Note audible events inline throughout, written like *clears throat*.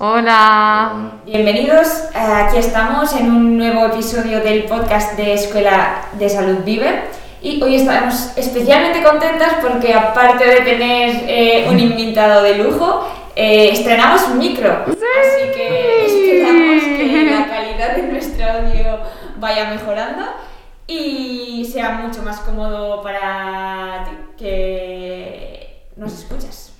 Hola. Bienvenidos. Eh, Aquí estamos en un nuevo episodio del podcast de Escuela de Salud Vive. Y hoy estamos especialmente contentas porque aparte de tener eh, un invitado de lujo, eh, estrenamos micro. Así que esperamos que la calidad de nuestro audio vaya mejorando y sea mucho más cómodo para ti que nos escuchas.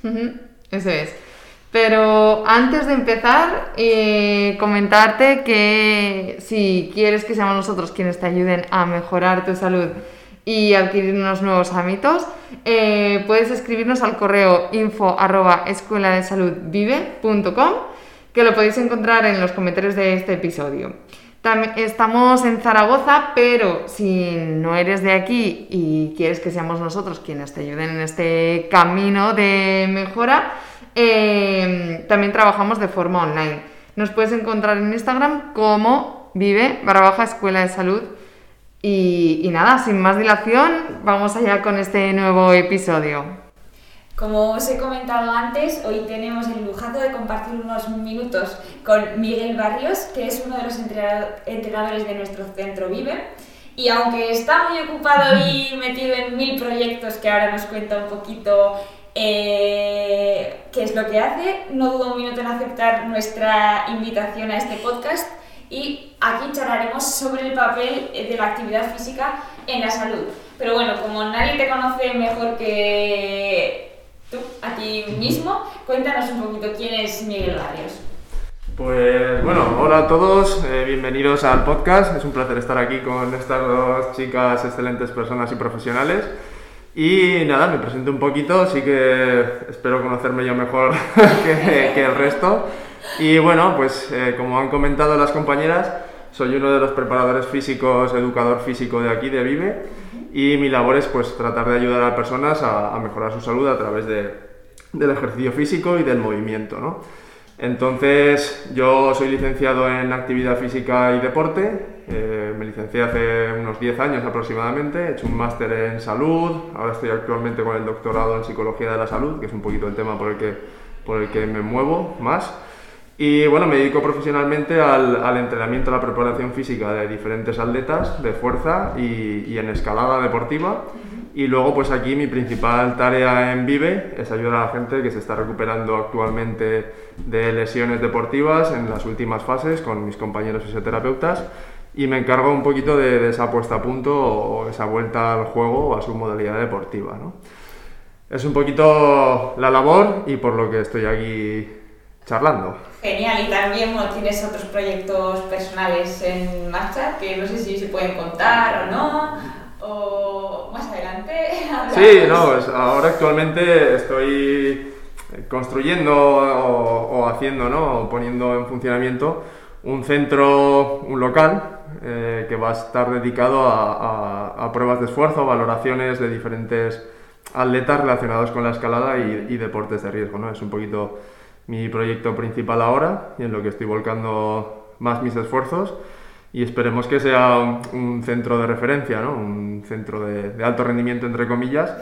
Eso es. Pero antes de empezar, eh, comentarte que si quieres que seamos nosotros quienes te ayuden a mejorar tu salud y adquirir unos nuevos hábitos, eh, puedes escribirnos al correo info que lo podéis encontrar en los comentarios de este episodio. Tam- estamos en Zaragoza, pero si no eres de aquí y quieres que seamos nosotros quienes te ayuden en este camino de mejora, eh, también trabajamos de forma online. Nos puedes encontrar en Instagram como vive barra baja escuela de salud. Y, y nada, sin más dilación, vamos allá con este nuevo episodio. Como os he comentado antes, hoy tenemos el lujazo de compartir unos minutos con Miguel Barrios, que es uno de los entrena- entrenadores de nuestro centro Vive. Y aunque está muy ocupado y metido en mil proyectos que ahora nos cuenta un poquito eh, es lo que hace, no dudo un minuto en aceptar nuestra invitación a este podcast y aquí charlaremos sobre el papel de la actividad física en la salud. Pero bueno, como nadie te conoce mejor que tú, a ti mismo, cuéntanos un poquito quién es Miguel Barrios. Pues bueno, hola a todos, eh, bienvenidos al podcast. Es un placer estar aquí con estas dos chicas excelentes personas y profesionales. Y nada, me presento un poquito, sí que espero conocerme yo mejor *laughs* que, que el resto. Y bueno, pues eh, como han comentado las compañeras, soy uno de los preparadores físicos, educador físico de aquí, de Vive. Y mi labor es pues tratar de ayudar a personas a, a mejorar su salud a través de, del ejercicio físico y del movimiento, ¿no? Entonces, yo soy licenciado en actividad física y deporte, eh, me licencié hace unos 10 años aproximadamente, he hecho un máster en salud, ahora estoy actualmente con el doctorado en psicología de la salud, que es un poquito el tema por el que, por el que me muevo más. Y bueno, me dedico profesionalmente al, al entrenamiento, a la preparación física de diferentes atletas de fuerza y, y en escalada deportiva. Y luego, pues aquí mi principal tarea en Vive es ayudar a la gente que se está recuperando actualmente de lesiones deportivas en las últimas fases con mis compañeros fisioterapeutas. Y me encargo un poquito de, de esa puesta a punto o esa vuelta al juego o a su modalidad deportiva. ¿no? Es un poquito la labor y por lo que estoy aquí charlando. Genial, y también tienes otros proyectos personales en marcha que no sé si se pueden contar o no, o más adelante. *laughs* Sí, no, pues ahora actualmente estoy construyendo o, o haciendo, ¿no? O poniendo en funcionamiento un centro, un local eh, que va a estar dedicado a, a- a pruebas de esfuerzo, valoraciones de diferentes atletas relacionados con la escalada y, y deportes de riesgo, ¿no? Es un poquito mi proyecto principal ahora y en lo que estoy volcando más mis esfuerzos y esperemos que sea un, un centro de referencia, ¿no? un centro de, de alto rendimiento, entre comillas,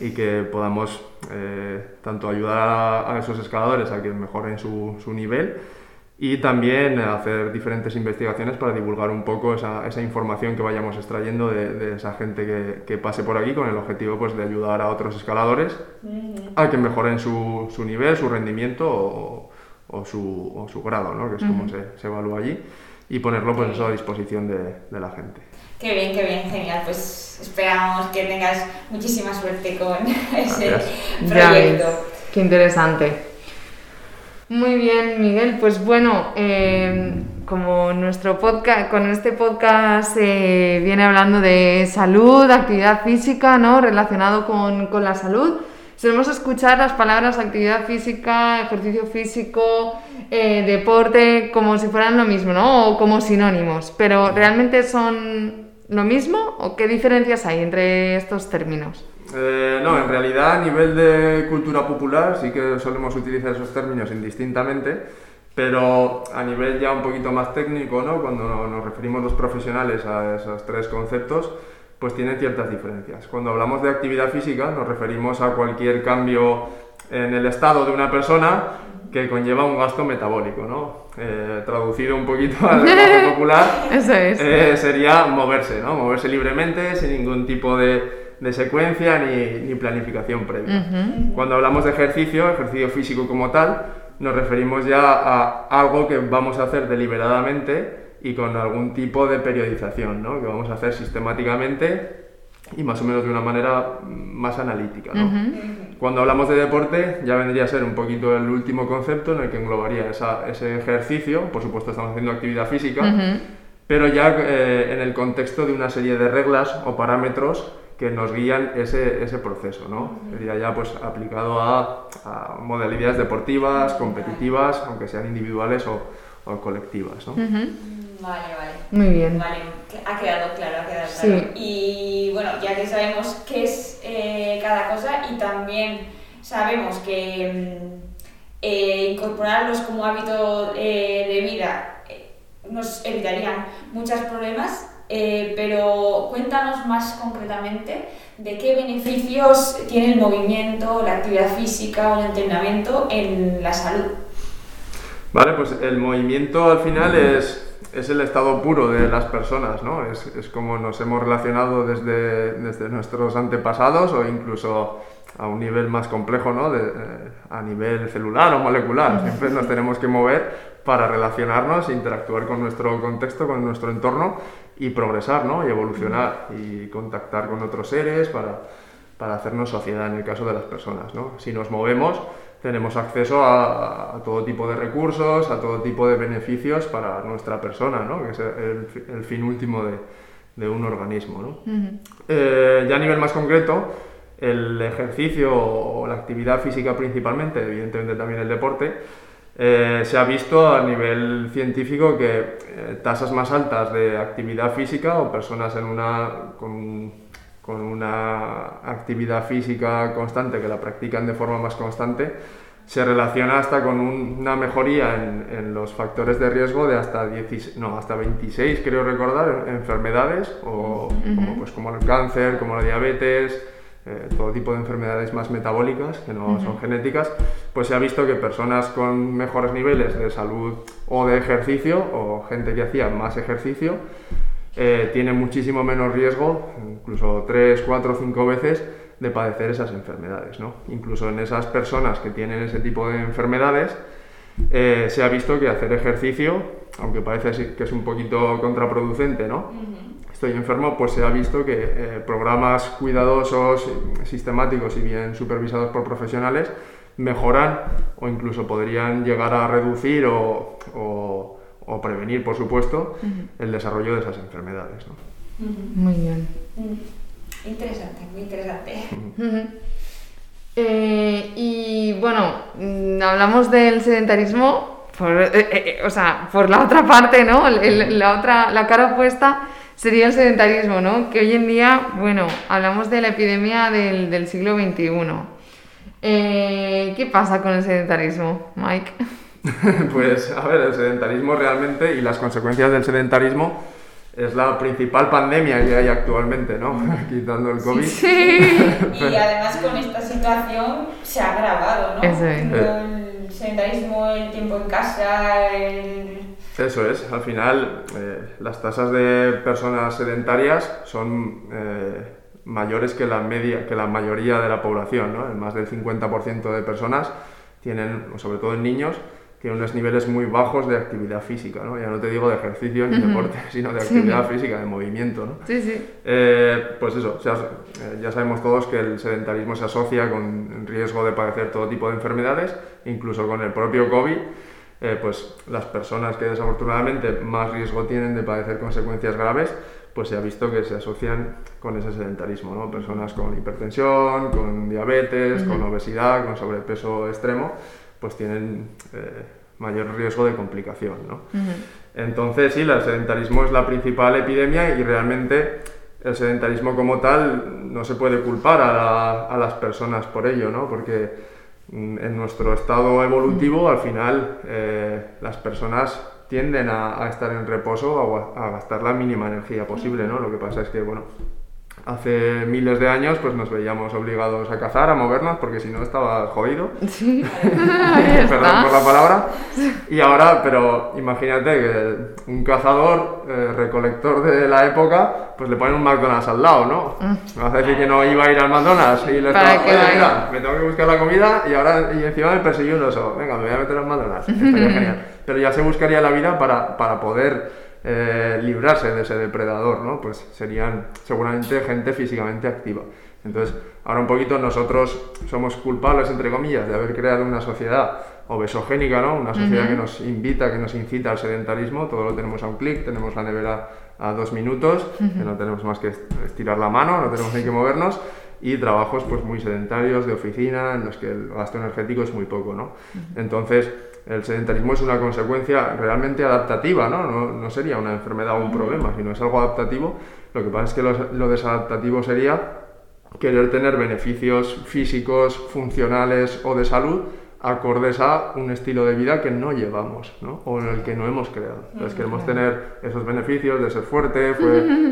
y que podamos eh, tanto ayudar a, a esos escaladores a que mejoren su, su nivel y también hacer diferentes investigaciones para divulgar un poco esa, esa información que vayamos extrayendo de, de esa gente que, que pase por aquí con el objetivo pues, de ayudar a otros escaladores a que mejoren su, su nivel, su rendimiento o, o su, o su grado, ¿no? que es como se, se evalúa allí, y ponerlo pues, eso a disposición de, de la gente. Qué bien, qué bien, genial. Pues esperamos que tengas muchísima suerte con *laughs* ese Gracias. Ya ves, proyecto. qué interesante. Muy bien, Miguel. Pues bueno, eh, como nuestro podcast, con este podcast viene hablando de salud, actividad física, ¿no? Relacionado con, con la salud. Solemos escuchar las palabras actividad física, ejercicio físico, eh, deporte, como si fueran lo mismo, ¿no? O como sinónimos. Pero ¿realmente son lo mismo o qué diferencias hay entre estos términos? Eh, no, en realidad a nivel de cultura popular sí que solemos utilizar esos términos indistintamente, pero a nivel ya un poquito más técnico, ¿no? cuando nos referimos los profesionales a esos tres conceptos, pues tienen ciertas diferencias. Cuando hablamos de actividad física nos referimos a cualquier cambio en el estado de una persona que conlleva un gasto metabólico, ¿no? Eh, traducido un poquito al lenguaje *laughs* popular, eh, sería moverse, ¿no? Moverse libremente, sin ningún tipo de, de secuencia ni, ni, planificación previa. Cuando hablamos de ejercicio, ejercicio físico como tal, nos referimos ya a algo que vamos a hacer deliberadamente y con algún tipo de periodización, ¿no? que vamos a hacer sistemáticamente y más o menos de una manera más analítica. ¿no? Cuando hablamos de deporte ya vendría a ser un poquito el último concepto en el que englobaría ese ejercicio, por supuesto estamos haciendo actividad física, pero ya eh, en el contexto de una serie de reglas o parámetros que nos guían ese, ese proceso, ¿no? Sería ya pues aplicado a, a modalidades deportivas, competitivas, aunque sean individuales o, o colectivas, ¿no? Vale, vale. Muy bien. Vale, ha quedado claro, ha quedado claro. Y bueno, ya que sabemos qué es eh, cada cosa y también sabemos que mm, eh, incorporarlos como hábito eh, de vida nos evitarían muchos problemas, pero cuéntanos más concretamente de qué beneficios tiene el movimiento, la actividad física o el entrenamiento en la salud. Vale, pues el movimiento al final es es el estado puro de las personas, ¿no? Es, es como nos hemos relacionado desde, desde, nuestros antepasados o incluso a un nivel más complejo, ¿no? De, eh, a nivel celular o molecular. Siempre nos tenemos que mover para relacionarnos, interactuar con nuestro contexto, con nuestro entorno y progresar, ¿no? Y evolucionar y contactar con otros seres para, para hacernos sociedad en el caso de las personas, ¿no? Si nos movemos, tenemos acceso a, todo tipo de recursos, a todo tipo de beneficios para nuestra persona, ¿no? que es el, fin último de, un organismo. ¿no? Eh, ya a nivel más concreto, el ejercicio o la actividad física principalmente, evidentemente también el deporte, eh, se ha visto a nivel científico que eh, tasas más altas de actividad física o personas en una, con con una actividad física constante, que la practican de forma más constante, se relaciona hasta con una mejoría en, los factores de riesgo de hasta, 16, no, hasta 26, creo recordar, enfermedades, o como, pues, como el cáncer, como la diabetes, eh, todo tipo de enfermedades más metabólicas, que no son genéticas, pues se ha visto que personas con mejores niveles de salud o de ejercicio, o gente que hacía más ejercicio, eh, tiene muchísimo menos riesgo, incluso 3, 4, 5 veces, de padecer esas enfermedades. ¿no? Incluso en esas personas que tienen ese tipo de enfermedades, eh, se ha visto que hacer ejercicio, aunque parece que es un poquito contraproducente, ¿no? Estoy enfermo, pues se ha visto que eh, programas cuidadosos, sistemáticos y bien supervisados por profesionales mejoran o incluso podrían llegar a reducir o o prevenir, por supuesto, el desarrollo de esas enfermedades. ¿no? Muy bien. Interesante, muy interesante. Eh, y bueno, mm, hablamos del sedentarismo, por, eh, eh, o sea, por la otra parte, ¿no? la, otra, la cara opuesta sería el sedentarismo, ¿no? Que hoy en día, bueno, hablamos de la epidemia del, del siglo XXI. ¿Qué pasa con el sedentarismo, Mike? *laughs* pues a ver, el sedentarismo realmente y las consecuencias del sedentarismo es la principal pandemia que hay actualmente, ¿no? *laughs* Quitando el COVID. Sí. *laughs* y además con esta situación se ha agravado, ¿no? El sedentarismo, el tiempo en casa, el... Eso es, al final eh, las tasas de personas sedentarias son eh, mayores que la media, que la mayoría de la población, ¿no? Más del 50% de personas tienen, sobre todo en niños, tiene unos niveles muy bajos de actividad física, ¿no? Ya no te digo de ejercicio ni deporte, *laughs* sino de actividad física, de movimiento, ¿no? Sí, sí. Eh, pues eso, eh, ya sabemos todos que el sedentarismo se asocia con riesgo de padecer todo tipo de enfermedades, incluso con el propio COVID. eh, pues las personas que desafortunadamente más riesgo tienen de padecer consecuencias graves, pues se ha visto que se asocian con ese sedentarismo, ¿no? Personas con hipertensión, con diabetes, con obesidad, con sobrepeso extremo, pues tienen eh, mayor riesgo de complicación, ¿no? Entonces, sí, el sedentarismo es la principal epidemia y realmente el sedentarismo como tal no se puede culpar a, a las personas por ello, ¿no? Porque Mm, en nuestro estado evolutivo, al final, eh, las personas tienden a, estar en reposo o a, gastar la mínima energía posible, ¿no? Lo que pasa es que, bueno, hace miles de años pues nos veíamos obligados a cazar, a movernos, porque si no estaba jodido. *laughs* Sí. *laughs* Perdón por la palabra. *laughs* Y ahora, pero imagínate que un cazador, eh, recolector de la época, pues le ponen un McDonald's al lado, ¿no? Mm. Me vas a decir que no iba a ir al McDonald's y le estaba, oye, mira, me tengo que buscar la comida y ahora y encima me persigue un oso. Venga, me voy a meter al McDonald's. Estaría genial. Pero ya se buscaría la vida para, para poder eh, librarse de ese depredador, ¿no? Pues serían seguramente gente físicamente activa. Entonces, ahora un poquito nosotros somos culpables, entre comillas, de haber creado una sociedad obesogénica, ¿no? Una sociedad que nos invita, que nos incita al sedentarismo, todo lo tenemos a un clic, tenemos la nevera a dos minutos, que no tenemos más que estirar la mano, no tenemos ni que movernos, y trabajos pues muy sedentarios de oficina, en los que el gasto energético es muy poco, ¿no? Entonces, el sedentarismo es una consecuencia realmente adaptativa, ¿no? No, no sería una enfermedad o un problema, sino es algo adaptativo. Lo que pasa es que lo, desadaptativo sería querer tener beneficios físicos, funcionales o de salud acordes a un estilo de vida que no llevamos, ¿no? O en el que no hemos creado. Entonces queremos tener esos beneficios de ser fuerte,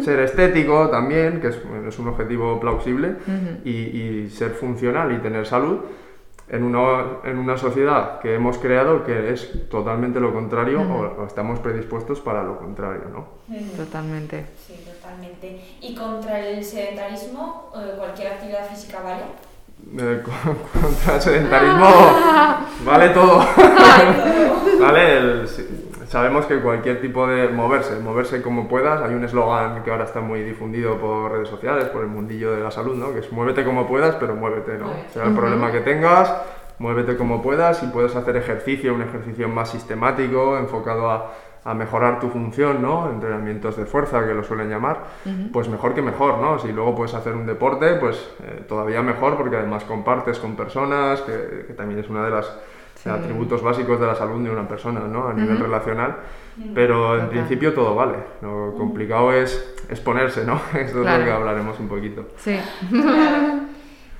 ser estético también, que es, un objetivo plausible, y, y, ser funcional y tener salud, en una, en una sociedad que hemos creado que es totalmente lo contrario o, estamos predispuestos para lo contrario, ¿no? Totalmente. Sí, totalmente. ¿Y contra el sedentarismo, eh, cualquier actividad física vale? Eh, *laughs* contra el sedentarismo vale todo. *laughs* *laughs* vale, el, sabemos que cualquier tipo de moverse, moverse como puedas, hay un eslogan que ahora está muy difundido por redes sociales, por el mundillo de la salud, ¿no? que es muévete como puedas, pero muévete, ¿no? sea el problema que tengas, muévete como puedas y puedes hacer ejercicio, un ejercicio más sistemático, enfocado a, a mejorar tu función, ¿no? Entrenamientos de fuerza, que lo suelen llamar, pues mejor que mejor, ¿no? Si luego puedes hacer un deporte, pues eh, todavía mejor, porque además compartes con personas, que, que también es una de las atributos básicos de la salud de una persona, ¿no? A nivel relacional. Pero en principio todo vale. Lo complicado es, exponerse, ¿no? *laughs* Esto es lo que hablaremos un poquito. Sí.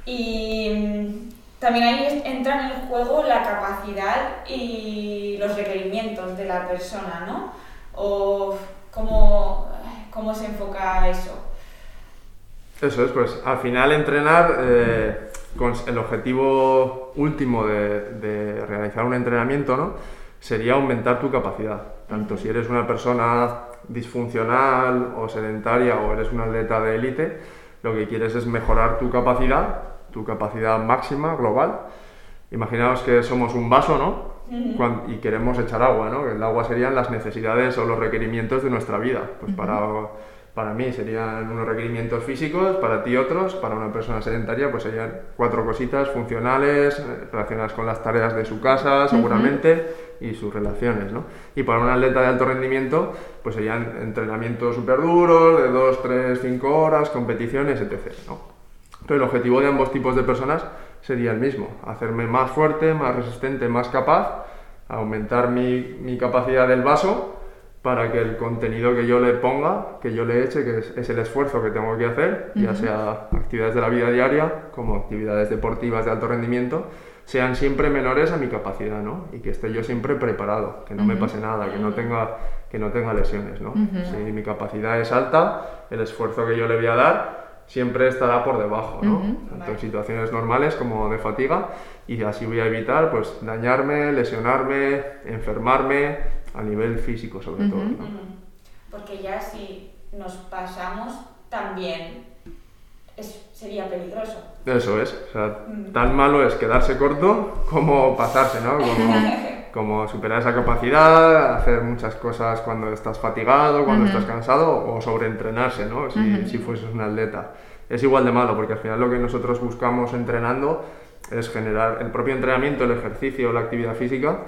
Y mm, también ahí entra en el juego la capacidad y los requerimientos de la persona, ¿no? O cómo, cómo se enfoca eso. Eso es, pues al final entrenar eh, con el objetivo último de, realizar un entrenamiento ¿no? sería aumentar tu capacidad. Tanto si eres una persona disfuncional o sedentaria o eres un atleta de élite, lo que quieres es mejorar tu capacidad, tu capacidad máxima global. Imaginaos que somos un vaso, ¿no? y queremos echar agua, ¿no? El agua serían las necesidades o los requerimientos de nuestra vida. Pues para para mí serían unos requerimientos físicos, para ti otros, para una persona sedentaria pues serían cuatro cositas funcionales eh, relacionadas con las tareas de su casa seguramente y sus relaciones, ¿no? Y para un atleta de alto rendimiento pues serían entrenamientos súper duros de 2, 3, 5 horas, competiciones, etc. ¿no? Pero el objetivo de ambos tipos de personas sería el mismo, hacerme más fuerte, más resistente, más capaz, aumentar mi, mi capacidad del vaso para que el contenido que yo le ponga, que yo le eche, que es, el esfuerzo que tengo que hacer, ya sea actividades de la vida diaria como actividades deportivas de alto rendimiento, sean siempre menores a mi capacidad, ¿no? Y que esté yo siempre preparado, que no me pase nada, que no tenga, que no tenga lesiones, ¿no? Si mi capacidad es alta, el esfuerzo que yo le voy a dar siempre estará por debajo, ¿no? Tanto en situaciones normales como de fatiga, y así voy a evitar, pues, dañarme, lesionarme, enfermarme, a nivel físico sobre todo. Porque ya si nos pasamos también es, sería peligroso. Eso es, o sea, tan malo es quedarse corto como pasarse, ¿no? *laughs* Como, superar esa capacidad, hacer muchas cosas cuando estás fatigado, cuando estás cansado o sobreentrenarse, ¿no? Si, si fueses un atleta. Es igual de malo porque al final lo que nosotros buscamos entrenando es generar el propio entrenamiento, el ejercicio, la actividad física,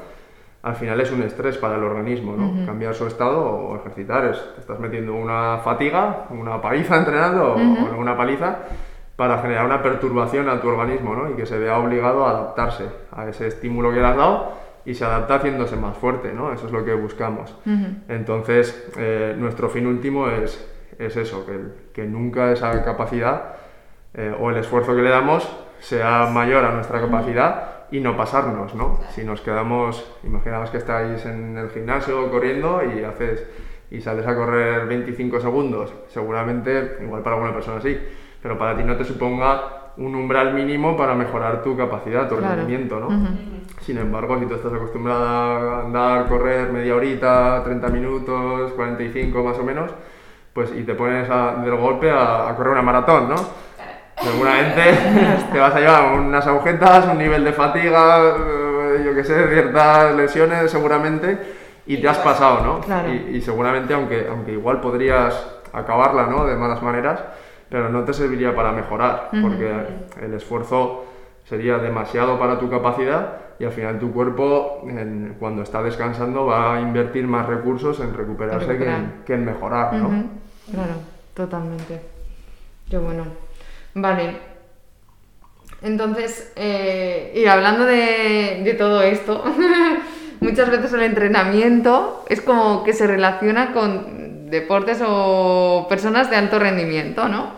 al final es un estrés para el organismo, ¿no? Cambiar su estado o ejercitar, es, te estás metiendo una fatiga, una paliza *laughs* entrenando o una paliza para generar una perturbación a tu organismo, ¿no? Y que se vea obligado a adaptarse a ese estímulo que le has dado y se adapta haciéndose más fuerte, ¿no? Eso es lo que buscamos. Entonces, eh, nuestro fin último es, es eso, que, que nunca esa capacidad eh, o el esfuerzo que le damos sea mayor a nuestra capacidad y no pasarnos, ¿no? Si nos quedamos, imaginaos que estáis en el gimnasio corriendo y haces y sales a correr 25 segundos, seguramente, igual para alguna persona sí, pero para ti no te suponga un umbral mínimo para mejorar tu capacidad, tu rendimiento, ¿no? Sin embargo, si tú estás acostumbrada a andar, correr media horita, 30 minutos, 45 más o menos, pues y te pones del golpe a, a correr una maratón, ¿no? Seguramente *laughs* te vas a llevar unas agujetas, un nivel de fatiga, eh, yo qué sé, ciertas lesiones seguramente, y te has pasado, ¿no? Y, seguramente, aunque, aunque igual podrías acabarla, ¿no? De malas maneras, pero no te serviría para mejorar, porque el esfuerzo sería demasiado para tu capacidad y al final tu cuerpo, cuando está descansando, va a invertir más recursos en recuperarse que en, que en, mejorar, ¿no? Claro, totalmente. Qué bueno. Vale. Entonces, eh, y hablando de, todo esto, *laughs* muchas veces el entrenamiento es como que se relaciona con deportes o personas de alto rendimiento, ¿no?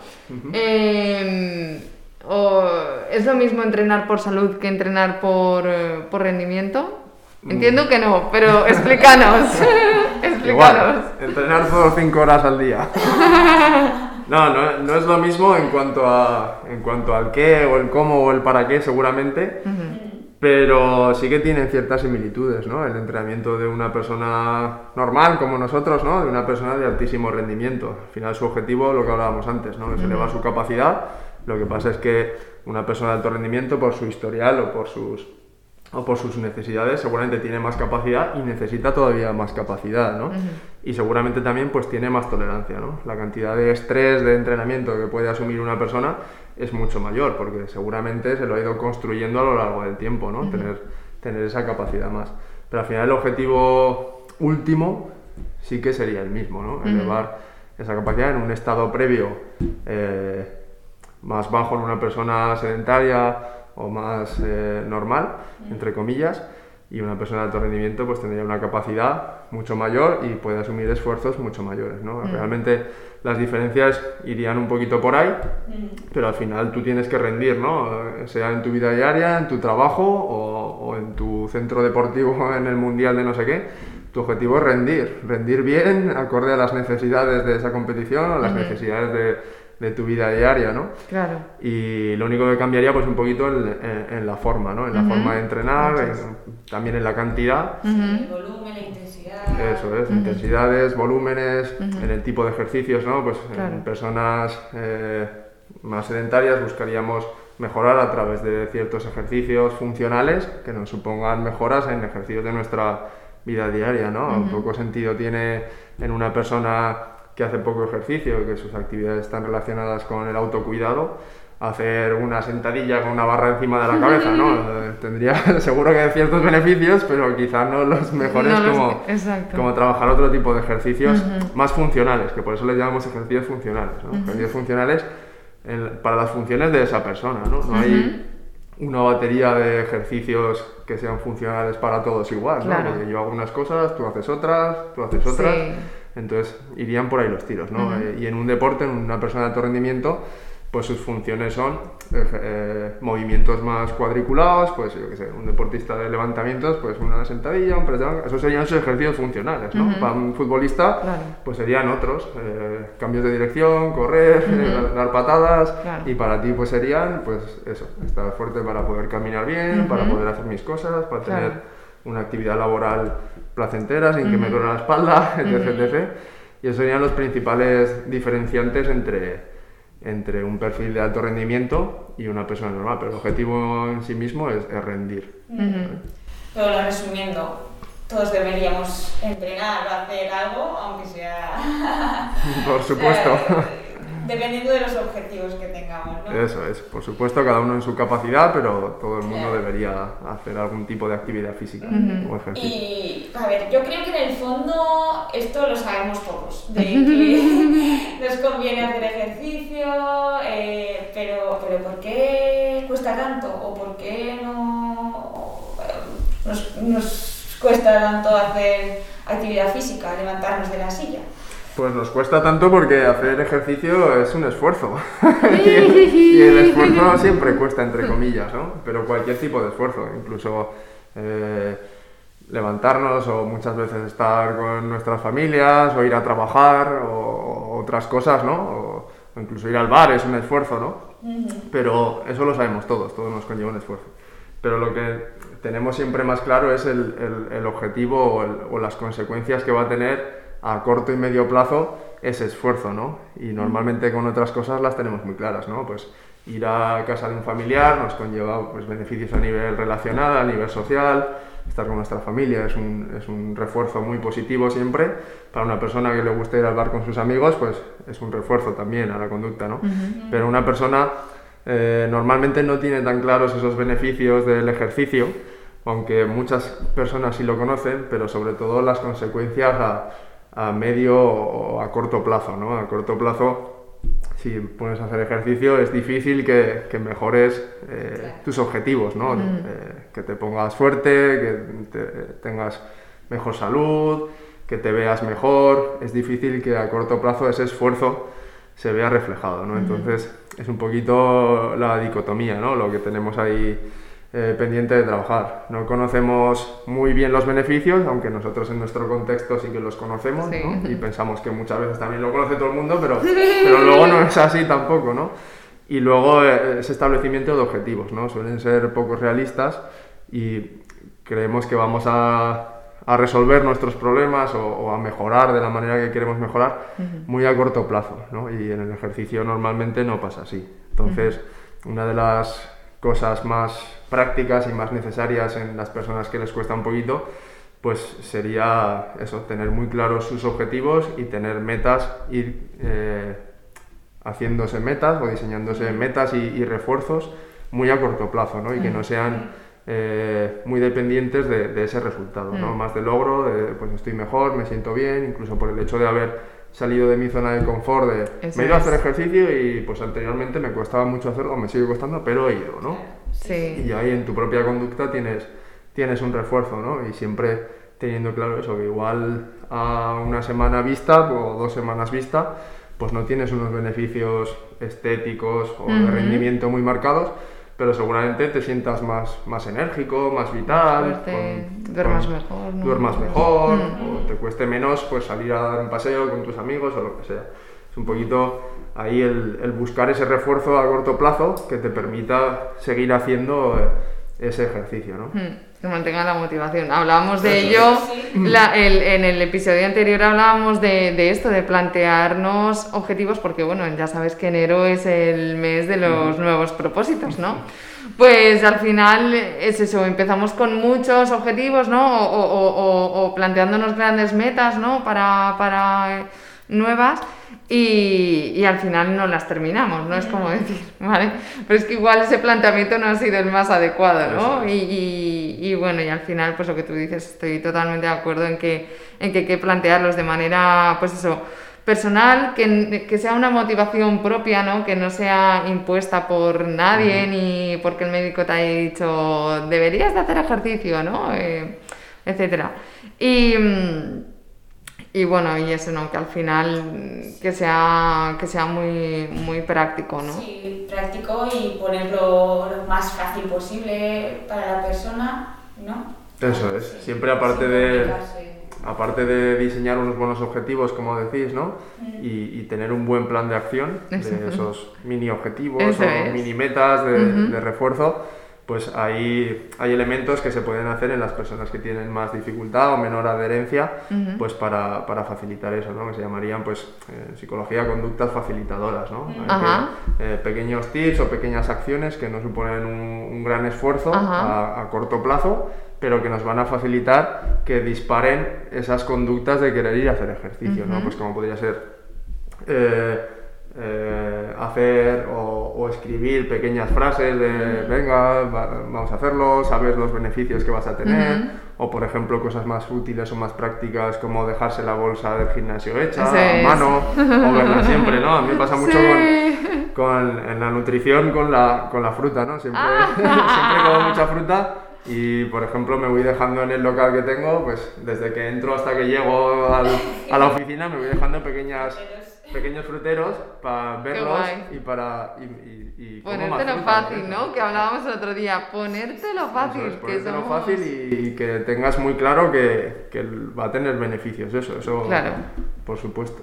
Em, ¿Es lo mismo entrenar por salud que entrenar por, eh, rendimiento? Mm. Entiendo que no, pero *laughs* explícanos. *laughs* explícanos. entrenar por 5 horas al día. No, no, es lo mismo en cuanto, a, en cuanto al qué o el cómo o el para qué seguramente, pero sí que tienen ciertas similitudes, ¿no? El entrenamiento de una persona normal como nosotros, ¿no? De una persona de altísimo rendimiento. Al final su objetivo, lo que hablábamos antes, ¿no? Es elevar su capacidad. Lo que pasa es que una persona de alto rendimiento, por su historial o por sus o por sus necesidades seguramente tiene más capacidad y necesita todavía más capacidad, ¿no? Y seguramente también pues tiene más tolerancia, ¿no? La cantidad de estrés, de entrenamiento que puede asumir una persona es mucho mayor, porque seguramente se lo ha ido construyendo a lo largo del tiempo, ¿no? tener, tener esa capacidad más. Pero al final el objetivo último sí que sería el mismo, ¿no? Elevar esa capacidad en un estado previo eh, más bajo en una persona sedentaria o más eh, normal, entre comillas, y una persona de alto rendimiento pues tendría una capacidad mucho mayor y puede asumir esfuerzos mucho mayores. ¿no? Mm. Realmente las diferencias irían un poquito por ahí, mm. pero al final tú tienes que rendir, ¿no? sea en tu vida diaria, en tu trabajo o, o en tu centro deportivo *laughs* en el mundial de no sé qué. Tu objetivo es rendir, rendir bien, acorde a las necesidades de esa competición o las necesidades de, de tu vida diaria, ¿no? Claro. Y lo único que cambiaría pues un poquito en, en, la forma, ¿no? En la forma de entrenar, también en la cantidad. El volumen, la intensidad. Eso es, intensidades, volúmenes, en el tipo de ejercicios, ¿no? Pues en personas eh, más sedentarias buscaríamos mejorar a través de ciertos ejercicios funcionales que nos supongan mejoras en ejercicios de nuestra vida diaria, ¿no? Un poco sentido tiene en una persona que hace poco ejercicio, que sus actividades están relacionadas con el autocuidado, hacer una sentadilla con una barra encima de la cabeza, ¿no? *laughs* Tendría *laughs* seguro que ciertos beneficios, pero quizá no los mejores como, como trabajar otro tipo de ejercicios más funcionales, que por eso les llamamos ejercicios funcionales, Ejercicios funcionales para las funciones de esa persona, ¿no? No hay una batería de ejercicios que sean funcionales para todos igual, ¿no? Porque yo hago unas cosas, tú haces otras, tú haces otras. Entonces irían por ahí los tiros, ¿no? Eh, y en un deporte, en una persona de alto rendimiento, pues sus funciones son eh, eh, movimientos más cuadriculados, pues yo qué sé, un deportista de levantamientos, pues una sentadilla, un press esos serían sus ejercicios funcionales, ¿no? Para un futbolista, pues serían otros, cambios de dirección, correr, dar patadas, y para ti pues serían, pues eso, estar fuerte para poder caminar bien, para poder hacer mis cosas, para tener una actividad laboral placentera, sin que me duele la espalda, *laughs* etc, Y esos serían los principales diferenciantes entre, entre un perfil de alto rendimiento y una persona normal. Pero el objetivo en sí mismo es, rendir. Pero resumiendo, todos deberíamos entrenar o hacer algo, aunque sea... *laughs* Por supuesto. *laughs* dependiendo de los objetivos que tengamos, ¿no? Eso es, por supuesto, cada uno en su capacidad, pero todo el mundo Claro. debería hacer algún tipo de actividad física o ejercicio. Y, a ver, yo creo que en el fondo esto lo sabemos todos, de *laughs* que *laughs* nos conviene hacer ejercicio, eh, pero, pero ¿por qué cuesta tanto? ¿O por qué no nos, nos cuesta tanto hacer actividad física, levantarnos de la silla? Pues nos cuesta tanto porque hacer ejercicio es un esfuerzo. *laughs* y el esfuerzo siempre cuesta, entre comillas, ¿no? Pero cualquier tipo de esfuerzo, incluso eh, levantarnos o muchas veces estar con nuestras familias o ir a trabajar o, otras cosas, ¿no? O, o incluso ir al bar es un esfuerzo, ¿no? Pero eso lo sabemos todos, todo nos conlleva un esfuerzo. Pero lo que tenemos siempre más claro es el, el- el objetivo o, el- o las consecuencias que va a tener a corto y medio plazo ese esfuerzo, ¿no? Y normalmente con otras cosas las tenemos muy claras, ¿no? Pues ir a casa de un familiar nos conlleva pues, beneficios a nivel relacional, a nivel social, estar con nuestra familia es un, es un refuerzo muy positivo siempre. Para una persona que le gusta ir al bar con sus amigos, pues es un refuerzo también a la conducta, ¿no? Pero una persona eh, normalmente no tiene tan claros esos beneficios del ejercicio, aunque muchas personas sí lo conocen, pero sobre todo las consecuencias a, a medio o a corto plazo, ¿no? A corto plazo, si pones a hacer ejercicio, es difícil que, que mejores eh, tus objetivos, ¿no? Eh, que te pongas fuerte, que te- tengas mejor salud, que te veas mejor. Es difícil que a corto plazo ese esfuerzo se vea reflejado, ¿no? Entonces es un poquito la dicotomía, ¿no? Lo que tenemos ahí eh, pendiente de trabajar. No conocemos muy bien los beneficios, aunque nosotros en nuestro contexto sí que los conocemos, Sí. ¿no? Y *laughs* pensamos que muchas veces también lo conoce todo el mundo, pero, pero luego no es así tampoco, ¿no? Y luego eh, ese establecimiento de objetivos, ¿no? Suelen ser poco realistas y creemos que vamos a, a resolver nuestros problemas o, o a mejorar de la manera que queremos mejorar muy a corto plazo, ¿no? Y en el ejercicio normalmente no pasa así. Entonces, una de las cosas más prácticas y más necesarias en las personas que les cuesta un poquito, pues sería eso, tener muy claros sus objetivos y tener metas, ir eh, haciéndose metas o diseñándose metas y, y refuerzos muy a corto plazo, ¿no? Y que no sean eh, muy dependientes de, de ese resultado, ¿no? Más de logro, de pues estoy mejor, me siento bien, incluso por el hecho de haber salido de mi zona de confort, de Eso me he ido a hacer ejercicio y pues anteriormente me costaba mucho hacerlo, me sigue costando, pero he ido, ¿no? Sí. Y ahí en tu propia conducta tienes, tienes un refuerzo, ¿no? Y siempre teniendo claro eso, que igual a una semana vista o dos semanas vista, pues no tienes unos beneficios estéticos o de Ujú. muy marcados, pero seguramente te sientas más, más enérgico, más vital, duermas mejor, ¿no? duermas mejor, Mm. o te cueste menos pues salir a dar un paseo con tus amigos o lo que sea. Es un poquito ahí el, el buscar ese refuerzo a corto plazo que te permita seguir haciendo eh, ese ejercicio, ¿no? Mm, Que mantenga la motivación. Hablábamos de Eso ello la- el- en el episodio anterior hablábamos de, de esto, de plantearnos objetivos, porque bueno, ya sabes que enero es el mes de los nuevos propósitos, ¿no? Pues al final es eso, empezamos con muchos objetivos, ¿no? O, o- o- o planteándonos grandes metas, ¿no? Para, para eh, nuevas y, y al final no las terminamos, ¿no? Es como decir, ¿vale? Pero es que igual ese planteamiento no ha sido el más adecuado, ¿no? Y, y- y bueno, y al final, pues lo que tú dices, estoy totalmente de acuerdo en que, en que hay que plantearlos de manera, pues eso, personal, que, que sea una motivación propia, ¿no? Que no sea impuesta por nadie ni porque el médico te haya dicho, deberías de hacer ejercicio, ¿no? Eh, etcétera. Y... mm, y bueno, y eso, ¿no? Que al final mm, que sea, que sea muy, muy práctico, ¿no? Sí, práctico y ponerlo lo más fácil posible para la persona, ¿no? Eso es, Sí, siempre aparte sin de-. Aparte de diseñar unos buenos objetivos, como decís, ¿no? Y, y tener un buen plan de acción, de esos mini objetivos Eso o es. mini metas de refuerzo, pues ahí hay elementos que se pueden hacer en las personas que tienen más dificultad o menor adherencia, pues para, para facilitar eso, ¿no? Que se llamarían, pues, en psicología, conductas facilitadoras, ¿no? Hay que, eh, pequeños tips o pequeñas acciones que no suponen un, un gran esfuerzo a, a corto plazo, pero que nos van a facilitar que disparen esas conductas de querer ir a hacer ejercicio, ¿no? Pues como podría ser eh, eh, hacer o, o escribir pequeñas frases de venga, va- vamos a hacerlo, sabes los beneficios que vas a tener, Ujú. o por ejemplo cosas más útiles o más prácticas como dejarse la bolsa del gimnasio hecha Eso a mano o verla siempre, ¿no? A mí me pasa mucho Sí. con, con- en la nutrición con la, con la fruta, ¿no? Siempre, Ah. *laughs* siempre como mucha fruta y, por ejemplo, me voy dejando en el local que tengo, pues desde que entro hasta que llego al- a la oficina, me voy dejando pequeñas, pequeños fruteros para verlos y para... Y, y- Ponértelo fruta, fácil. ¿no? Que hablábamos el otro día. Ponértelo fácil. Eso es, que ponértelo somos- fácil y, y que tengas muy claro que, que va a tener beneficios, eso, eso Claro. por supuesto.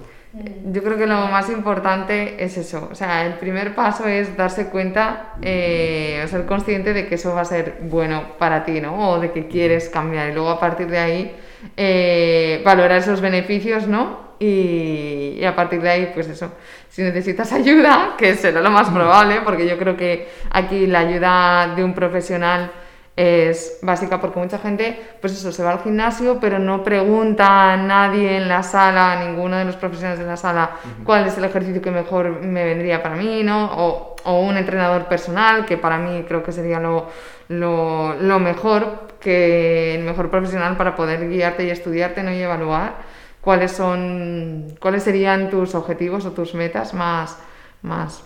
Yo creo que lo más importante es eso. O sea, el primer paso es darse cuenta eh, o ser consciente de que eso va a ser bueno para ti, ¿no? O de que quieres cambiar. Y luego a partir de ahí eh, valorar esos beneficios, ¿no? Y, y a partir de ahí, pues eso, si necesitas ayuda, *laughs* que será lo más probable, porque yo creo que aquí la ayuda de un profesional es básica porque mucha gente, pues eso, se va al gimnasio, pero no pregunta a nadie en la sala, a ninguno de los profesionales de la sala, cuál es el ejercicio que mejor me vendría para mí, ¿no? O, o un entrenador personal, que para mí creo que sería lo, lo, lo mejor, que el mejor profesional para poder guiarte y estudiarte, ¿no? Y evaluar cuáles son, cuáles serían tus objetivos o tus metas más, más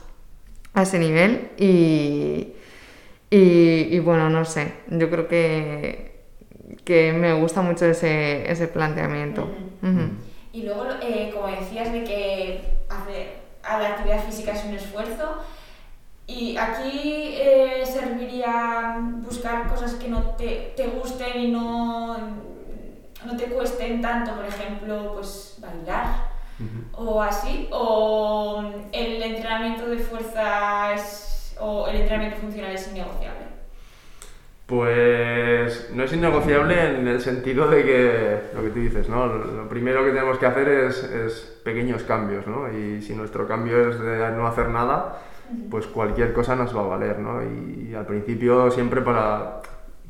a ese nivel y, y, y bueno, no sé, yo creo que, que me gusta mucho ese, ese planteamiento. Y luego, eh, como decías, de que hacer a la actividad física es un esfuerzo. Y aquí eh, serviría buscar cosas que no te, te gusten y no, no te cuesten tanto, por ejemplo, pues bailar o así, o el entrenamiento de fuerza es, o el entrenamiento funcional es innegociable. Pues no es innegociable en el sentido de que, lo que tú dices, ¿no? Lo primero que tenemos que hacer es, es pequeños cambios, ¿no? Y si nuestro cambio es de no hacer nada, pues cualquier cosa nos va a valer, ¿no? Y, al principio siempre para,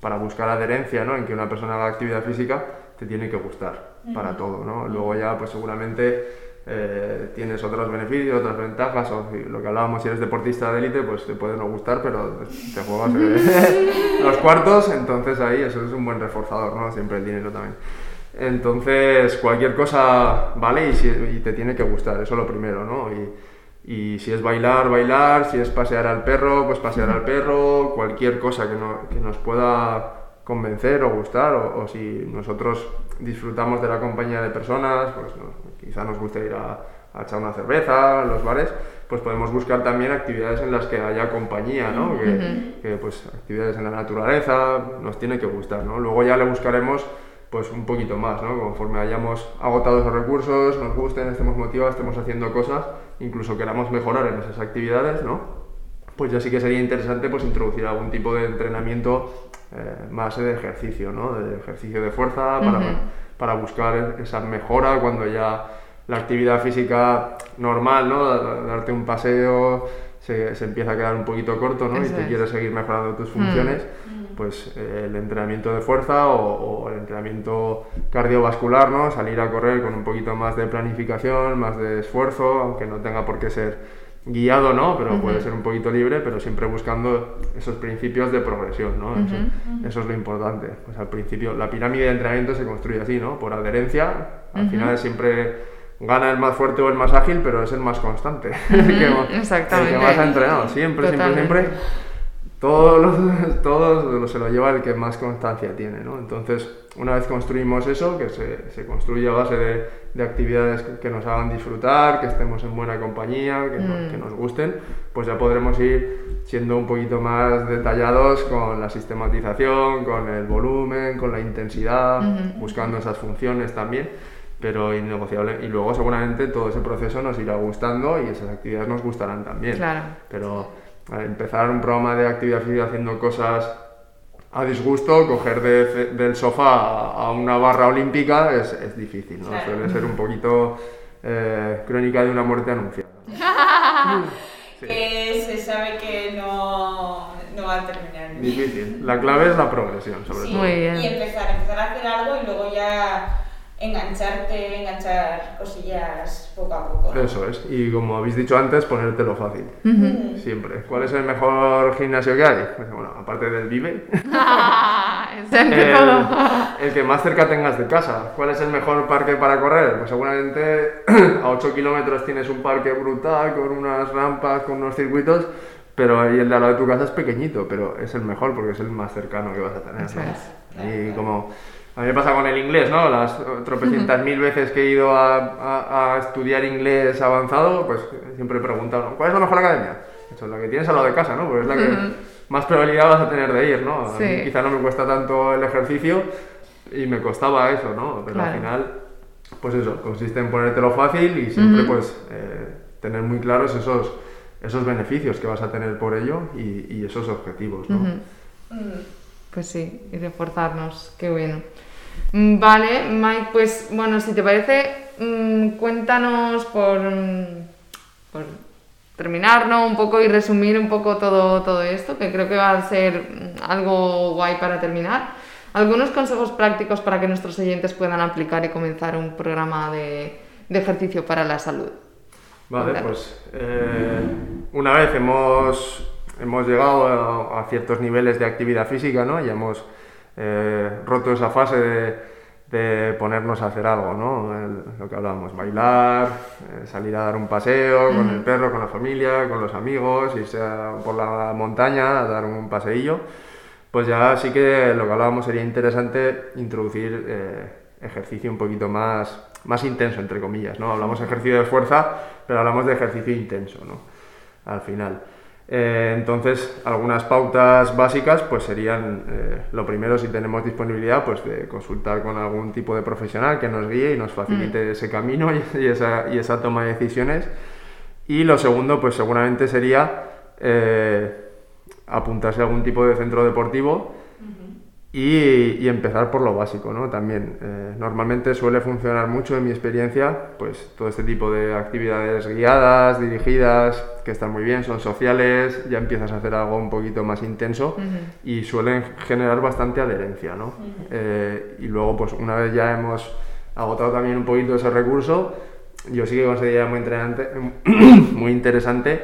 para buscar adherencia, ¿no? En que una persona haga actividad física te tiene que gustar para todo, ¿no? Luego ya pues seguramente eh, tienes otros beneficios, otras ventajas, o si- lo que hablábamos, si eres deportista de élite, pues te puede no gustar, pero te juegas eh, *laughs* los cuartos, entonces ahí eso es un buen reforzador, ¿no? Siempre el dinero también. Entonces, cualquier cosa vale y, si- y te tiene que gustar, eso lo primero, ¿no? Y, y si es bailar, bailar, si es pasear al perro, pues pasear al perro, cualquier cosa que, no- que nos pueda convencer o gustar, o, o si nosotros disfrutamos de la compañía de personas, pues no- quizá nos guste ir a, a echar una cerveza los bares, pues podemos buscar también actividades en las que haya compañía, ¿no? Que, que, pues actividades en la naturaleza nos tiene que gustar, ¿no? Luego ya le buscaremos pues un poquito más, ¿no? Conforme hayamos agotado esos recursos, nos gusten, estemos motivados, estemos haciendo cosas, incluso queramos mejorar en esas actividades, ¿no? Pues ya sí que sería interesante pues introducir algún tipo de entrenamiento eh, más de ejercicio, ¿no? De ejercicio de fuerza para, Ujú. para buscar esa mejora cuando ya la actividad física normal, ¿no? Da- Darte un paseo se, se empieza a quedar un poquito corto, ¿no? Eso y te es. quieres seguir mejorando tus funciones, pues eh, el entrenamiento de fuerza o, o el entrenamiento cardiovascular, ¿no? Salir a correr con un poquito más de planificación, más de esfuerzo, aunque no tenga por qué ser guiado, ¿no? Pero puede ser un poquito libre, pero siempre buscando esos principios de progresión, ¿no? Eso, eso es lo importante. Pues al principio, la pirámide de entrenamiento se construye así, ¿no? Por adherencia, al final siempre gana el más fuerte o el más ágil, pero es el más constante. *laughs* el, que, el exactamente. que más ha entrenado, siempre, siempre, siempre. Todos los, *laughs* todos se lo lleva el que más constancia tiene, ¿no? Entonces, una vez construimos eso, que se, se construye a base de, de actividades que, nos hagan disfrutar, que estemos en buena compañía, que, nos, que nos gusten, pues ya podremos ir siendo un poquito más detallados con la sistematización, con el volumen, con la intensidad, buscando esas funciones también, pero innegociable. Y luego seguramente todo ese proceso nos irá gustando y esas actividades nos gustarán también. Claro. Pero empezar un programa de actividad física haciendo cosas a disgusto, coger de- del sofá a, a una barra olímpica es, es difícil, ¿no? Claro. Suele ser un poquito eh, crónica de una muerte anunciada. *laughs* Sí. Que se sabe que no, no va a terminar. Difícil. La clave es la progresión, sobre Sí, todo. Muy bien. Y empezar, empezar a hacer algo y luego ya engancharte, enganchar cosillas poco a poco. Eso es. Y como habéis dicho antes, ponértelo fácil. Mm. Siempre. ¿Cuál es el mejor gimnasio que hay? Pues, bueno, aparte del Vive, *laughs* el que el, que más cerca tengas de casa. ¿Cuál es el mejor parque para correr? Pues seguramente *clears throat* a 8 kilómetros tienes un parque brutal con unas rampas, con unos circuitos, pero ahí el de al lado de tu casa es pequeñito, pero es el mejor porque es el más cercano que vas a tener. ¿no? es. Y como a mí me pasa con el inglés, ¿no? Las tropecientas mil veces que he ido a, a- a estudiar inglés avanzado, pues siempre he preguntado, ¿cuál es la mejor academia? Eso es la que tienes al lado de casa, ¿no? Porque es la que más probabilidad vas a tener de ir, ¿no? A mí Sí. quizá no me cuesta tanto el ejercicio y me costaba eso, ¿no? Pero Claro. al final, pues eso, consiste en ponértelo fácil y siempre pues eh, tener muy claros esos, esos beneficios que vas a tener por ello y, y esos objetivos, ¿no? Pues sí, y reforzarnos, qué bueno. Mm, Vale, Mike, pues bueno, si te parece, mm, cuéntanos por, mm, por terminar, ¿no? Un poco y resumir un poco todo, todo esto, que creo que va a ser algo guay para terminar. Algunos consejos prácticos para que nuestros oyentes puedan aplicar y comenzar un programa de, de ejercicio para la salud. Vale, Cuéntanos. pues eh, una vez hemos, hemos llegado a, a ciertos niveles de actividad física, ¿no? Y hemos eh, roto esa fase de, de ponernos a hacer algo, ¿no? El- lo que hablábamos, bailar, eh, salir a dar un paseo con el perro, con la familia, con los amigos, irse a- por la montaña a dar un paseillo. Pues ya sí que lo que hablábamos sería interesante introducir eh, ejercicio un poquito más, más intenso, entre comillas, ¿no? Hablamos de ejercicio de fuerza, pero hablamos de ejercicio intenso, ¿no? Al final. Eh, entonces, algunas pautas básicas, pues serían, eh, lo primero, si tenemos disponibilidad, pues de consultar con algún tipo de profesional que nos guíe y nos facilite ese camino y, y esa, y esa toma de decisiones. Y lo segundo, pues seguramente sería eh, apuntarse a algún tipo de centro deportivo y, y empezar por lo básico, ¿no? También, eh, normalmente suele funcionar mucho en mi experiencia, pues todo este tipo de actividades guiadas, dirigidas, que están muy bien, son sociales, ya empiezas a hacer algo un poquito más intenso y suelen generar bastante adherencia, ¿no? Eh, y luego, pues una vez ya hemos agotado también un poquito ese recurso, yo sí que consideraría muy *coughs* interesante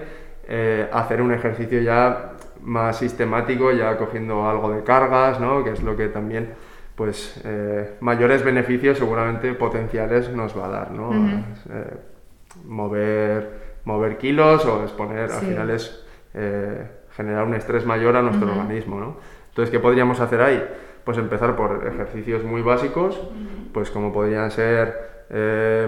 eh, hacer un ejercicio ya más sistemático, ya cogiendo algo de cargas, ¿no? que es lo que también pues eh, mayores beneficios seguramente potenciales nos va a dar. ¿no? Eh, mover, mover kilos o exponer, al final es eh, generar un estrés mayor a nuestro organismo. ¿no? Entonces, ¿qué podríamos hacer ahí? Pues empezar por ejercicios muy básicos, pues como podrían ser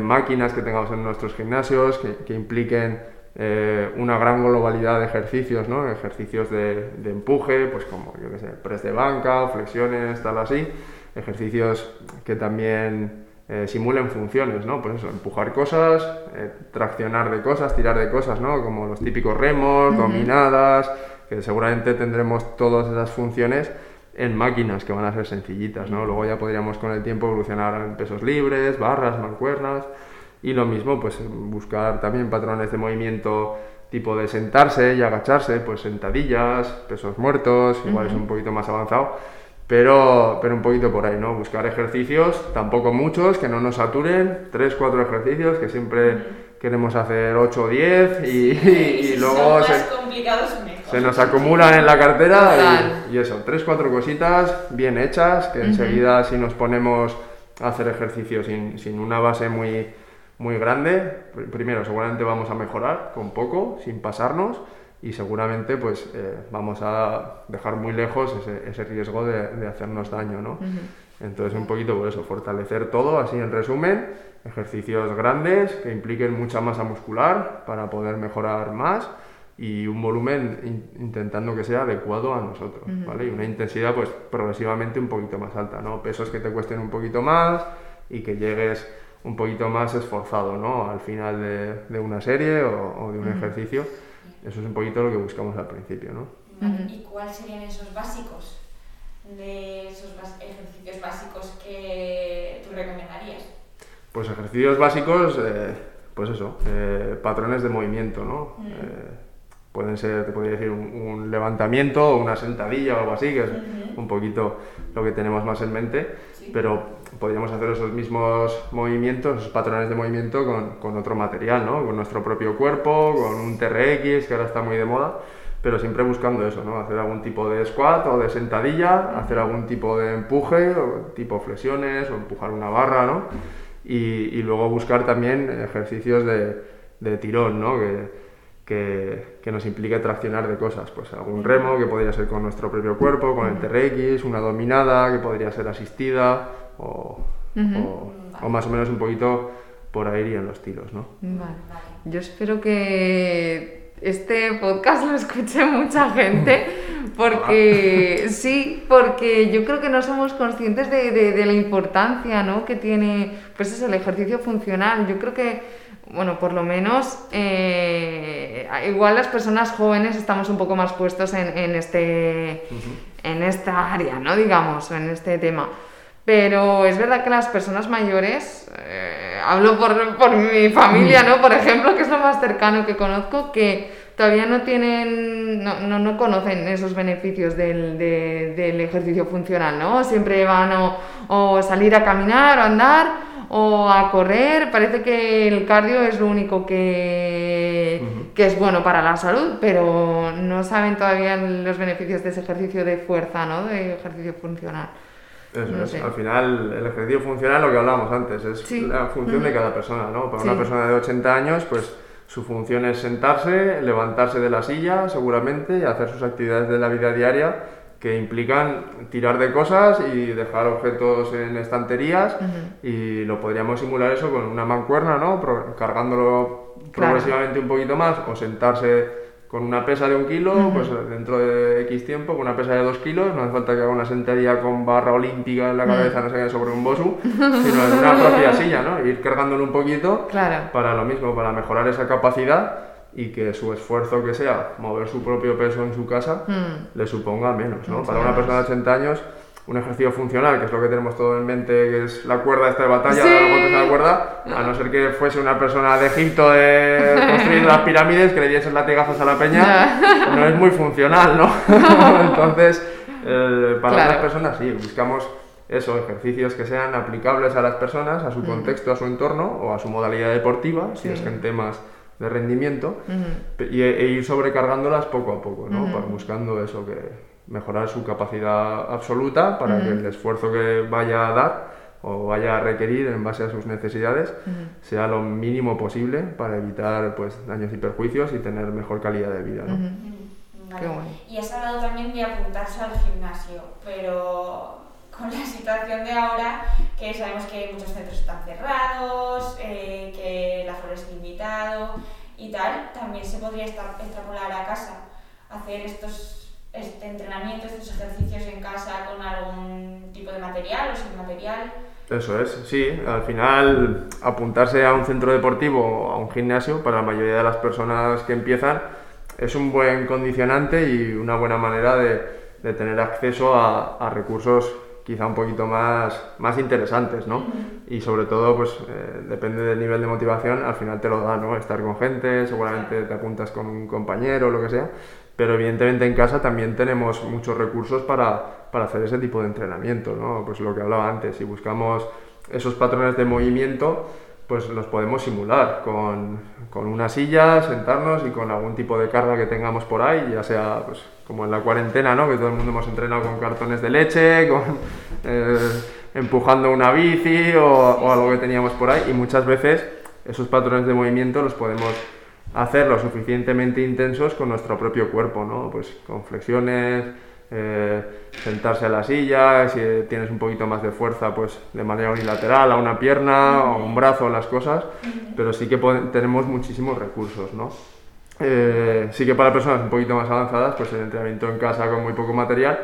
máquinas que tengamos en nuestros gimnasios, que, que impliquen eh, una gran globalidad de ejercicios, ¿no? Ejercicios de, de empuje, pues como, yo qué sé, press de banca, flexiones, tal así. Ejercicios que también eh, simulen funciones, ¿no? Pues eso, empujar cosas, eh, traccionar de cosas, tirar de cosas, ¿no? Como los típicos remos, dominadas, que seguramente tendremos todas esas funciones en máquinas que van a ser sencillitas, ¿no? Luego ya podríamos con el tiempo evolucionar en pesos libres, barras, mancuernas y lo mismo, pues buscar también patrones de movimiento tipo de sentarse y agacharse, pues sentadillas, pesos muertos, igual es un poquito más avanzado, pero, pero un poquito por ahí, ¿no? Buscar ejercicios, tampoco muchos, que no nos saturen, 3, 4 ejercicios, que siempre queremos hacer 8 o 10 y, *laughs* y- y si luego se, nos acumulan en la cartera y, y eso, tres, cuatro cositas bien hechas, que enseguida si nos ponemos a hacer ejercicio sin, sin una base muy, muy grande, pr- primero seguramente vamos a mejorar con poco, sin pasarnos, y seguramente pues eh, vamos a dejar muy lejos ese, ese riesgo de, de hacernos daño, ¿no? Entonces un poquito por eso, fortalecer todo, así en resumen, ejercicios grandes que impliquen mucha masa muscular para poder mejorar más y un volumen in- intentando que sea adecuado a nosotros, ¿vale? Y una intensidad pues progresivamente un poquito más alta, ¿no? Pesos que te cuesten un poquito más y que llegues un poquito más esforzado, ¿no? Al final de, de una serie o, o de un ejercicio. Eso es un poquito lo que buscamos al principio, ¿no? Vale, ¿Y cuáles serían esos básicos? De esos ejercicios básicos que tú recomendarías. Pues ejercicios básicos, eh, pues eso, eh, patrones de movimiento, ¿no? Eh, pueden ser, te podría decir, un, un levantamiento o una sentadilla o algo así, que es un poquito lo que tenemos más en mente. Pero podríamos hacer esos mismos movimientos, esos patrones de movimiento con, con, otro material, ¿no? Con nuestro propio cuerpo, con un TRX, que ahora está muy de moda, pero siempre buscando eso, ¿no? Hacer algún tipo de squat o de sentadilla, hacer algún tipo de empuje, o tipo flexiones, o empujar una barra, ¿no? Y, y luego buscar también ejercicios de, de tirón, ¿no? Que, que, que, nos implique traccionar de cosas, pues algún remo que podría ser con nuestro propio cuerpo, con el TRX, una dominada que podría ser asistida, o, o, más o menos un poquito por ahí irían los tiros, ¿no? Vale. Yo espero que este podcast lo escuche mucha gente, porque sí, porque yo creo que no somos conscientes de, de, de la importancia ¿no? que tiene pues es el ejercicio funcional. Yo creo que bueno, por lo menos, eh, igual las personas jóvenes estamos un poco más puestos en, en este, uh -huh. en esta área, ¿no? Digamos, en este tema. Pero es verdad que las personas mayores, eh, hablo por, por, mi familia, ¿no? Por ejemplo, que es lo más cercano que conozco, que todavía no tienen, no, no, no conocen esos beneficios del, de, del, ejercicio funcional, ¿no? Siempre van o, o, salir a caminar o andar o a correr. Parece que el cardio es lo único que, uh -huh. que es bueno para la salud, pero no saben todavía los beneficios de ese ejercicio de fuerza, ¿no? De ejercicio funcional. Eso no es. Sé. Al final, el ejercicio funcional, lo que hablábamos antes, es sí. la función uh -huh. de cada persona, ¿no? Para sí. una persona de 80 años, pues su función es sentarse, levantarse de la silla, seguramente, y hacer sus actividades de la vida diaria que implican tirar de cosas y dejar objetos en estanterías uh -huh. y lo podríamos simular eso con una mancuerna, ¿no? Cargándolo claro. progresivamente un poquito más o sentarse con una pesa de un kilo, uh -huh. pues dentro de X tiempo, con una pesa de dos kilos, no hace falta que haga una sentadilla con barra olímpica en la cabeza, no sé sobre un bosu, *laughs* sino en una propia silla, ¿no? Ir cargándolo un poquito claro. para lo mismo, para mejorar esa capacidad y que su esfuerzo que sea mover su propio peso en su casa mm. le suponga menos, ¿no? Para una persona de 80 años un ejercicio funcional, que es lo que tenemos todo en mente, que es la cuerda esta de batalla, sí. dar golpes a la cuerda, a no ser que fuese una persona de Egipto de construir las pirámides, que le diesen latigazos a la peña, no es muy funcional, ¿no? *laughs* Entonces, eh, para claro. las personas sí, buscamos eso, ejercicios que sean aplicables a las personas, a su contexto, a su entorno o a su modalidad deportiva, sí. si es gente más de rendimiento, uh -huh. y, e ir sobrecargándolas poco a poco, ¿no? Uh -huh. buscando eso que mejorar su capacidad absoluta para uh -huh. que el esfuerzo que vaya a dar o vaya a requerir en base a sus necesidades uh -huh. sea lo mínimo posible para evitar pues daños y perjuicios y tener mejor calidad de vida. ¿no? Uh -huh. vale. bueno. Y has hablado también de apuntarse al gimnasio, pero con la situación de ahora, que sabemos que muchos centros están cerrados, eh, que el aforo es limitado y tal, también se podría extrapolar a casa, hacer estos este entrenamiento, estos ejercicios en casa con algún tipo de material o sin material. Eso es, sí, al final apuntarse a un centro deportivo o a un gimnasio para la mayoría de las personas que empiezan es un buen condicionante y una buena manera de, de tener acceso a, a, recursos quizá un poquito más, más interesantes, ¿no? Uh -huh. Y sobre todo, pues eh, depende del nivel de motivación, al final te lo da, ¿no? Estar con gente, seguramente te apuntas con un compañero o lo que sea, pero evidentemente en casa también tenemos muchos recursos para, para, hacer ese tipo de entrenamiento, ¿no? Pues lo que hablaba antes, si buscamos esos patrones de movimiento, pues los podemos simular con, con, una silla, sentarnos y con algún tipo de carga que tengamos por ahí, ya sea pues, como en la cuarentena, ¿no? Que todo el mundo hemos entrenado con cartones de leche, *laughs* con, eh, empujando una bici o, o algo que teníamos por ahí y muchas veces esos patrones de movimiento los podemos hacerlo suficientemente intensos con nuestro propio cuerpo, ¿no? Pues con flexiones, eh, sentarse a la silla, si tienes un poquito más de fuerza, pues de manera unilateral, a una pierna o un brazo, las cosas, pero sí que tenemos muchísimos recursos, ¿no? Eh, sí que para personas un poquito más avanzadas, pues el entrenamiento en casa con muy poco material,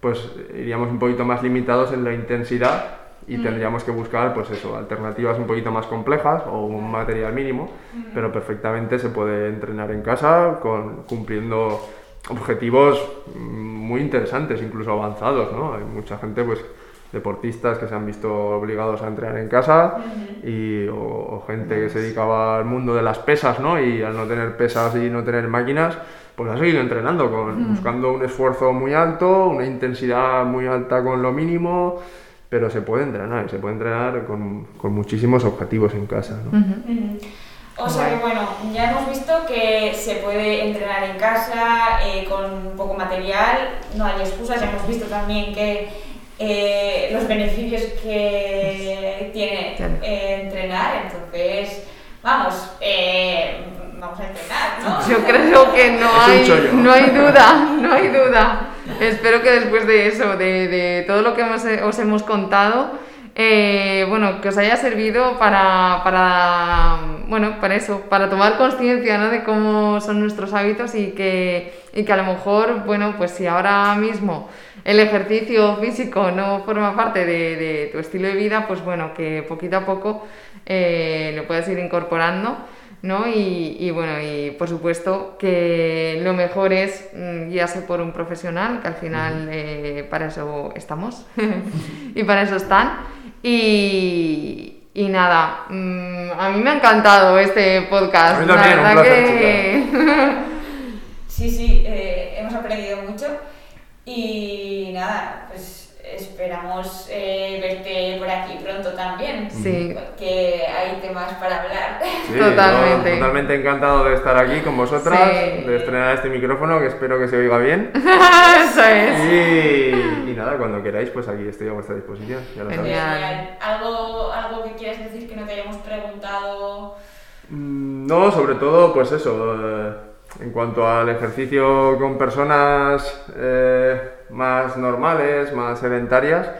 pues iríamos un poquito más limitados en la intensidad y mm. tendríamos que buscar pues eso, alternativas un poquito más complejas o un material mínimo, mm. pero perfectamente se puede entrenar en casa con, cumpliendo objetivos muy interesantes, incluso avanzados, ¿no? Hay mucha gente, pues, deportistas que se han visto obligados a entrenar en casa y, o, o gente que se dedicaba al mundo de las pesas, ¿no? Y al no tener pesas y no tener máquinas, pues ha seguido entrenando, con, buscando un esfuerzo muy alto, una intensidad muy alta con lo mínimo, pero se puede entrenar, se puede entrenar con, con muchísimos objetivos en casa. ¿no? O sea que bueno, ya hemos visto que se puede entrenar en casa eh, con poco material, no hay excusas, ya hemos visto también que eh, los beneficios que tiene eh, entrenar, entonces vamos, eh, vamos a entrenar, ¿no? Yo creo que no hay, no hay duda, no hay duda. Espero que después de eso, de, de todo lo que hemos- os hemos contado, eh, bueno, que os haya servido para, para, bueno, para eso, para tomar conciencia ¿no? de cómo son nuestros hábitos y que, y que a lo mejor, bueno, pues si ahora mismo el ejercicio físico no forma parte de, de tu estilo de vida, pues bueno, que poquito a poco eh, lo puedas ir incorporando. ¿No? Y, y bueno, y por supuesto que lo mejor es mm, guiarse por un profesional, que al final eh, para eso estamos *laughs* y para eso están. Y, y nada, mm, a mí me ha encantado este podcast. A mí también, la un verdad placer, que... *laughs* Sí, sí, eh, hemos aprendido mucho y nada, pues esperamos eh, verte por aquí pronto también. Sí. Que hay temas para hablar. Sí, *laughs* Totalmente. yo totalmente encantado de estar aquí con vosotras, Sí. de estrenar este micrófono que espero que se oiga bien. *laughs* eso es. Y, y nada, cuando queráis, pues aquí estoy a vuestra disposición. Ya lo. Genial. ¿Algo, ¿Algo que quieras decir que no te hayamos preguntado? Mm, No, sobre todo, pues eso, eh, en cuanto al ejercicio con personas eh, más normales, más sedentarias,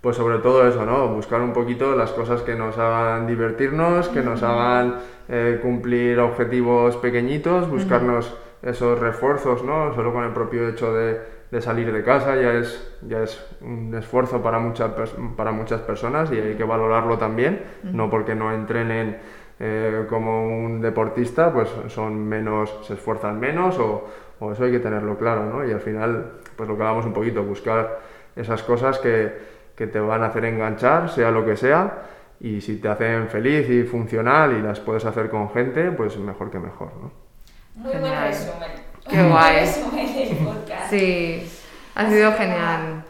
pues sobre todo eso, ¿no? Buscar un poquito las cosas que nos hagan divertirnos, que nos hagan eh, cumplir objetivos pequeñitos, buscarnos esos refuerzos, ¿no? Solo con el propio hecho de, de salir de casa ya es, ya es un esfuerzo para, muchas para muchas personas y hay que valorarlo también, no porque no entrenen eh, como un deportista, pues son menos, se esfuerzan menos o, o eso hay que tenerlo claro, ¿no? Y al final, pues lo que hablamos un poquito, buscar esas cosas que, que te van a hacer enganchar, sea lo que sea, y si te hacen feliz y funcional y las puedes hacer con gente, pues mejor que mejor, ¿no? Muy buen Genial. resumen. Qué Muy guay. buen resumen del podcast. Sí, ha Así sido que genial.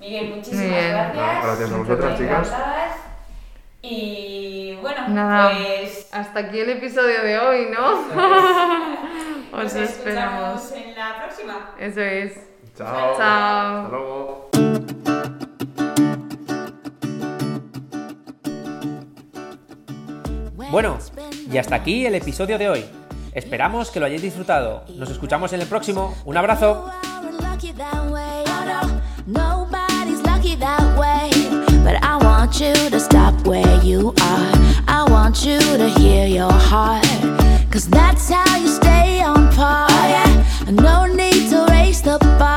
Miguel, muchísimas Muy bien. gracias. Gracias a vosotras, chicas. Y bueno, Nada, pues hasta aquí el episodio de hoy, ¿no? nos Os esperamos. escuchamos en la próxima. Eso es. Chao. Chao. Hasta luego. Bueno, y hasta aquí el episodio de hoy. Esperamos que lo hayáis disfrutado. Nos escuchamos en el próximo. Un abrazo. Want you to stop where you are. I want you to hear your heart. Cause that's how you stay on par. Oh, yeah. No need to raise the bar.